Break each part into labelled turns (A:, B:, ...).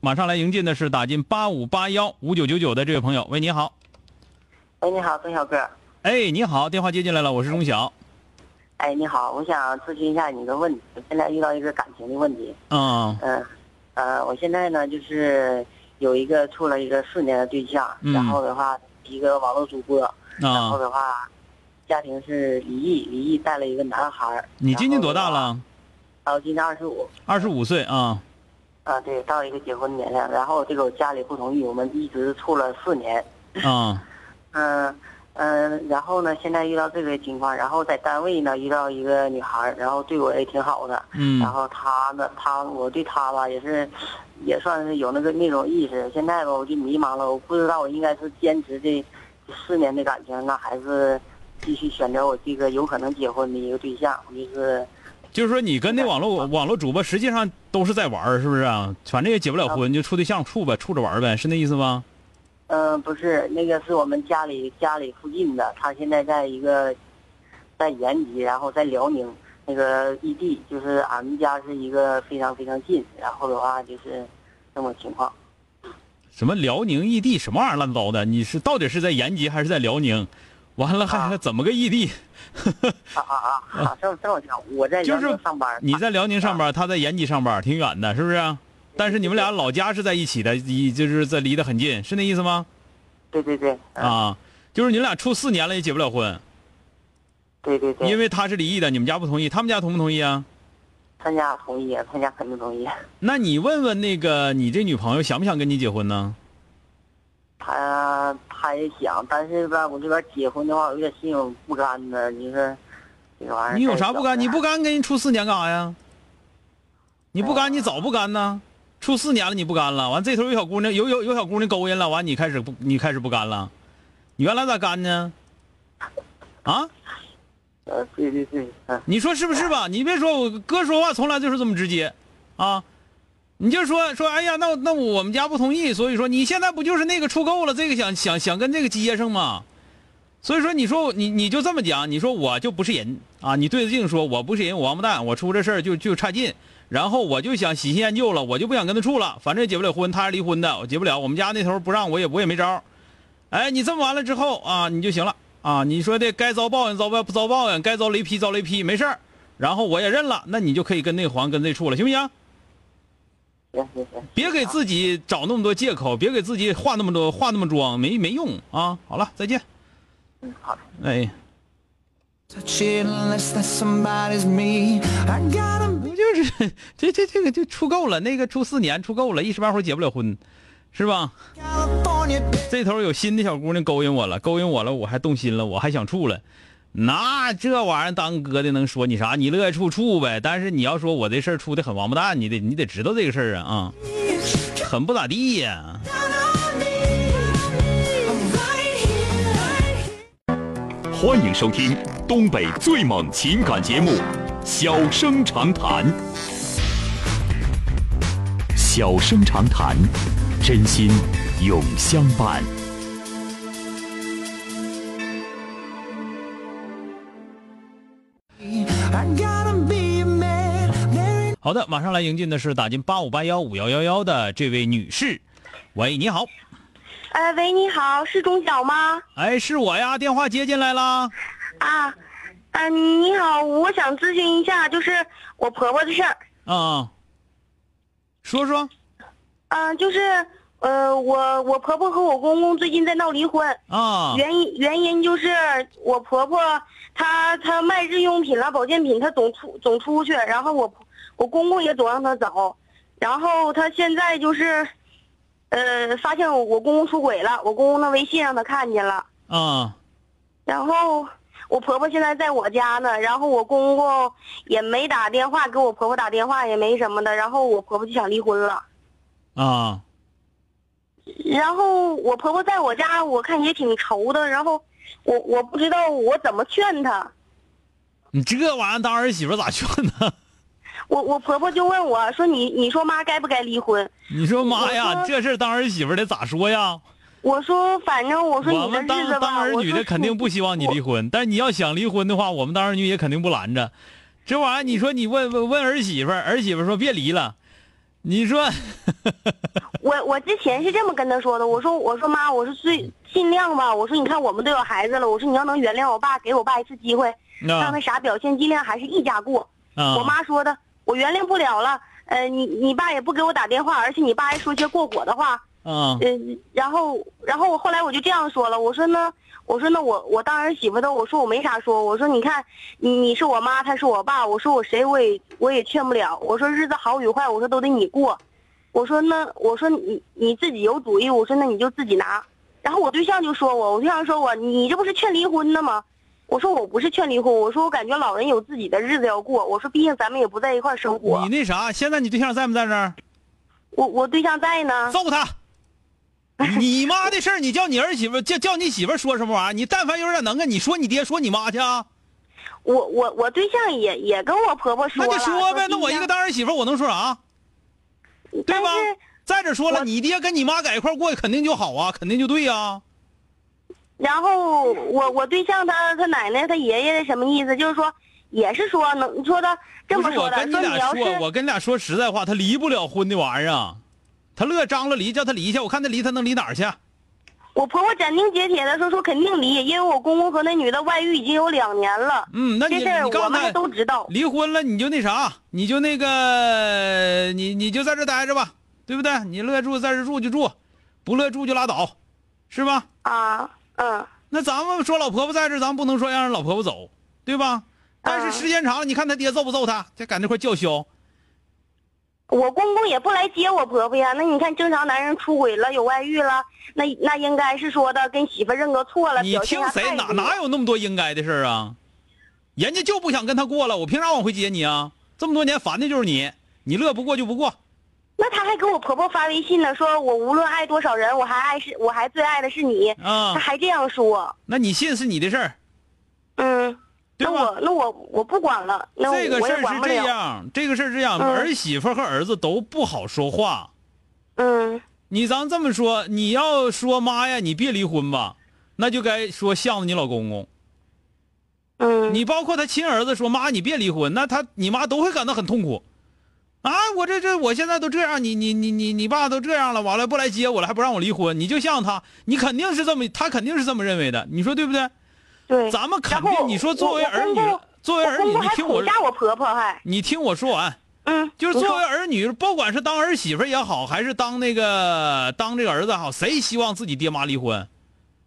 A: 马上来迎进的是打进八五八幺五九九九的这位朋友，喂，你好。
B: 喂，你好，钟小哥。
A: 哎，你好，电话接进来了，我是钟晓。
B: 哎，你好，我想咨询一下你的问题。现在遇到一个感情的问题。
A: 嗯
B: 嗯，呃，我现在呢就是有一个处了一个四年的对象，
A: 嗯
B: 然后的话一个网络主播，然后
A: 啊，
B: 的话家庭是离异，离异带了一个男孩儿。
A: 你今年多大？了？
B: 啊，我今年二十五。
A: 二十五岁啊。
B: 啊，对，到一个结婚年龄，然后这个我家里不同意，我们一直处了四年。
A: 啊
B: 嗯嗯，然后呢，现在遇到这个情况，然后在单位呢遇到一个女孩，然后对我也挺好的。
A: 嗯
B: 然后她呢，她我对她吧也是，也算是有那个那种意识。现在吧，我就迷茫了，我不知道我应该是坚持这四年的感情，那还是继续选择我这个有可能结婚的一个对象。就是，
A: 就是说你跟那网络网络主播实际上都是在玩儿，是不是啊？反正也结不了婚，就处对象处呗，处着玩儿呗，是那意思吗？
B: 嗯、不是，那个是我们家里家里附近的，他现在在一个，在延吉，然后在辽宁那个异地，就是俺们家是一个非常非常近，然后的话就是这么情况。
A: 什么辽宁异地什么玩意儿乱糟的？你是到底是在延吉还是在辽宁？完了还
B: 啊
A: 还怎么个异地？
B: 啊啊啊啊！这么这么讲，我在辽
A: 就是
B: 宁上班，
A: 你在辽宁上班，他在延吉上班，挺远的，是不是啊？但是你们俩老家是在一起的，一就是在离得很近，是那意思吗？
B: 对对对，嗯、
A: 啊，就是你俩处四年了也结不了婚，
B: 对对对，
A: 因为他是离异的，你们家不同意，他们家同不同意啊？
B: 他家同意，他家肯定同意。
A: 那你问问那个你这女朋友想不想跟你结婚呢？
B: 他他也想，但是吧，我这边结婚的话，我有点心有不甘呢。你说这个玩意儿，
A: 你有啥不甘？你不？甘跟人处四年干啥呀？你不甘，你早不甘呢？处四年了你不甘了，完这头有小姑娘有有有小姑娘勾引了，完你开始不你开始不甘了，你原来咋干呢？啊，
B: 啊，对对对，嗯。
A: 你说是不是吧？你别说我哥说话从来就是这么直接，啊，你就说说，哎呀，那那我们家不同意，所以说你现在不就是那个处够了，这个想想想跟这个接上吗？所以说你说你你就这么讲，你说我就不是人啊，你对着镜说我不是人，我王八蛋，我出这事儿就就差劲，然后我就想喜新厌旧了，我就不想跟他处了，反正也结不了婚，他是离婚的，我结不了，我们家那头不让我也我也没招，哎，你这么完了之后啊，你就行了啊，你说的该遭报应遭报不遭报应，该遭雷劈遭雷劈，没事儿，然后我也认了，那你就可以跟那黄跟这处了，行不行？
B: 行行行，
A: 别给自己找那么多借口，别给自己化那么多化那么妆，没没用啊！好了，再见。
B: 嗯，好的。
A: 哎就是这这这个就处够了，那个处四年处够了，一时半会儿结不了婚，是吧？这头有新的小姑娘勾引我了，勾引我了，我还动心了，我还想处了。那这玩意儿当哥的能说你啥？你乐意处处呗。但是你要说我这事儿出的很王八蛋，你得你得知道这个事儿啊啊，很不咋地呀、
C: 欢迎收听东北最猛情感节目《小生长谈》。小生长谈，真心永相伴。
A: 好的，马上来迎进的是打进八五八幺五幺幺幺的这位女士。喂，你好，
D: 呃，喂，你好，是钟晓吗？
A: 哎，是我呀，电话接进来了。
D: 啊，嗯、你好，我想咨询一下，就是我婆婆的事儿。
A: 啊、说说，
D: 嗯、就是呃，我我婆婆和我公公最近在闹离婚，
A: 啊
D: 原因原因就是我婆婆她她卖日用品啦，保健品她总出总出去，然后我我公公也总让他走，然后他现在就是，呃，发现我我公公出轨了，我公公的微信让他看见了，
A: 啊
D: 然后我婆婆现在在我家呢，然后我公公也没打电话给我婆婆打电话，也没什么的，然后我婆婆就想离婚了。
A: 啊！
D: 然后我婆婆在我家，我看也挺愁的。然后我我不知道我怎么劝她，
A: 你这玩意儿当儿媳妇咋劝呢？
D: 我我婆婆就问我说你你说妈该不该离婚？
A: 你说妈呀，这事儿当儿媳妇的咋说呀？
D: 我说反正我说
A: 你们
D: 你的日子吧，
A: 当当儿女的肯定不希望你离
D: 婚。
A: 婚，但你要想离婚的话，我们当儿女也肯定不拦着。这玩意儿，你说你问问问儿媳妇儿，儿媳妇儿说别离了，你说
D: 我我之前是这么跟她说的，我说我说妈，我说最尽量吧，我说你看我们都有孩子了，我说你要能原谅我爸，给我爸一次机会，让
A: 啊
D: 他啥表现尽量还是一家过。
A: 啊
D: 我妈说的，我原谅不了了。呃，你你爸也不给我打电话，而且你爸还说些过火的话。
A: 嗯
D: 嗯，然后然后我后来我就这样说了，我说呢，我说那我我当儿媳妇的，我说我没啥说，我说你看你你是我妈，他是我爸，我说我谁我也我也劝不了，我说日子好与坏，我说都得你过，我说那我说你你自己有主意，我说那你就自己拿。然后我对象就说我，我对象说我你这不是劝离婚呢吗？我说我不是劝离婚，我说我感觉老人有自己的日子要过，我说毕竟咱们也不在一块生活
A: 你，那啥，现在你对象在不在这儿？
D: 我我对象在呢。
A: 揍他！你妈的事儿，你叫你儿媳妇叫叫你媳妇说什么玩意儿？你但凡有点能耐，你说你爹说你妈去啊？
D: 我我我对象也也跟我婆婆说
A: 那
D: 了，
A: 就说呗。那我一个
D: 量
A: 当儿媳妇，我能说啥？对吧？再者说了，你爹跟你妈在一块儿过，肯定就好啊，肯定就对呀、
D: 然后我我对象他他奶奶他爷爷什么意思？就是说，也是说能说他这么说的，
A: 你俩说，
D: 要是
A: 我跟你俩说实在话，他离不了婚的玩意儿啊，他乐张罗离，叫他离去，我看他离他能离哪儿去？
D: 我婆婆斩钉截铁的说说肯定离，因为我公公和那女的外遇已经有两年了，
A: 嗯，那你告诉他
D: 都知道。
A: 离婚了，你就那啥，你就那个，你你就在这待着吧，对不对？你乐住在这住就住，不乐住就拉倒，是吧？
D: 啊，嗯，
A: 那咱们说老婆婆在这，咱们不能说让人老婆婆走，对吧？但是
D: 嗯
A: 时间长了，你看他爹揍不揍他？他赶那块叫嚣，
D: 我公公也不来接我婆婆呀。那你看，正常男人出轨了，有外遇了，那那应该是说的跟媳妇认个错了，
A: 你听谁哪哪有那么多应该的事儿啊？人家就不想跟他过了，我凭啥往回接你啊？这么多年烦的就是你，你乐不过就不过。
D: 那他还给我婆婆发微信呢，说我无论爱多少人，我还爱是，我还最爱的是你。
A: 啊
D: 他还这样说，
A: 那你信是你的事儿，
D: 嗯，那我那我我不管了，那
A: 这个事儿是这。样，这个事儿这样，
D: 嗯
A: 儿媳妇和儿子都不好说话。
D: 嗯
A: 你咱这么说，你要说妈呀，你别离婚吧，那就该说向着你老公公。
D: 嗯，
A: 你包括他亲儿子说妈，你别离婚，那他你妈都会感到很痛苦。啊，我这这我现在都这样，你你你你你爸都这样了，完了不来接我了，还不让我离婚，你就像他，你肯定是这么，他肯定是这么认为的，你说对不对？
D: 对。
A: 咱们肯定，你说作为儿女作为儿女，你听我
D: 我婆婆还，
A: 你听我说完。
D: 嗯，
A: 就是作为儿女，不管是当儿媳妇也好，还是当那个当这个儿子也好，谁希望自己爹妈离婚？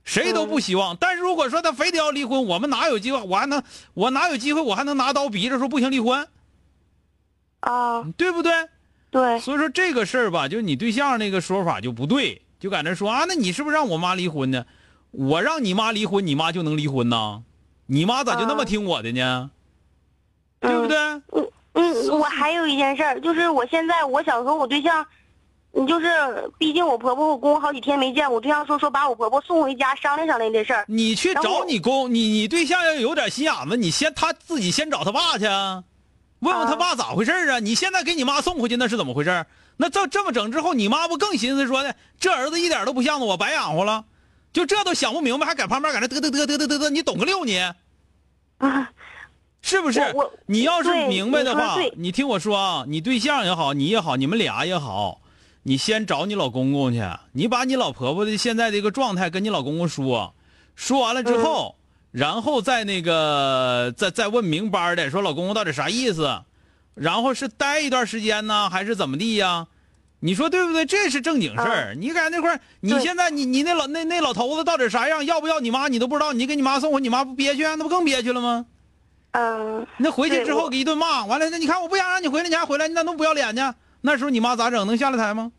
A: 谁都不希望。但是如果说他非得要离婚，我们哪有机会？我还能，我哪有机会？我还能拿刀逼着说不行离婚，
D: 啊，
A: 对不对？
D: 对，
A: 所以说这个事儿吧，就是你对象那个说法就不对，就在那说啊，那你是不是让我妈离婚呢？我让你妈离婚，你妈就能离婚呐？你妈咋就那么
D: 啊
A: 听我的呢？对不对？
D: 嗯嗯，我还有一件事儿，就是我现在我想和我对象，你，就是毕竟我婆婆我公公好几天没见，我对象说说把我婆婆送回家商量商量这事儿。
A: 你去找你公，你你对象要有点心眼子，你先他自己先找他爸去啊，问问他
D: 啊
A: 爸咋回事啊？你现在给你妈送回去那是怎么回事？那这这么整之后，你妈不更寻思说呢？这儿子一点都不像我，白养活了，就这都想不明白，还搁旁边搁那嘚嘚嘚嘚嘚嘚嘚，你懂个六你？
D: 啊，
A: 是不是？你要是明白的话
D: 你
A: 听我说啊，你对象也好，你也好，你们俩也好，你先找你老公公去，你把你老婆婆的现在这个状态跟你老公公说，说完了之后，然后再那个再再问明白的，说老公公到底啥意思，然后是待一段时间呢，还是怎么地呀？你说对不对？这是正经事儿。你在那块儿，你现在你你那老那那老头子到底啥样？要不要你妈你都不知道，你给你妈送回，你妈不憋屈，那不更憋屈了吗？
D: 嗯，
A: 那回去之后给一顿骂，完了那你看我不想让你回来，你还回来，你咋那么不要脸呢？那时候你妈咋整？能下来台吗？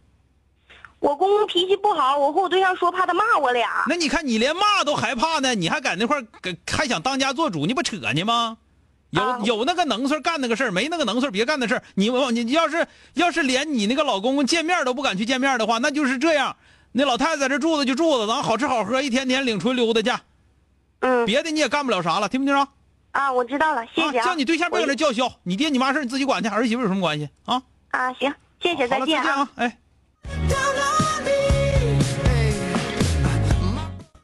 D: 我公公脾气不好，我和我对象说怕他骂我俩。
A: 那你看你连骂都害怕呢，你还在那块儿给还想当家做主，你不扯呢吗？有、
D: 啊
A: 有那个能事儿干那个事儿，没那个能事儿别干那事儿。你你你要是要是连你那个老公公见面都不敢去见面的话，那就是这样。那老太太在这住着就住着，咱好吃好喝，一天天领出去溜达去，
D: 嗯
A: 别的你也干不了啥了，听没听着？
D: 啊，我知道了，谢谢
A: 啊，叫你对象别搁那叫嚣，你爹你妈事儿你自己管去，儿媳妇有什么关系啊？
D: 啊，行，谢谢，
A: 再
D: 见
A: 见啊，哎。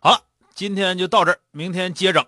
A: 好了，今天就到这儿，明天接整。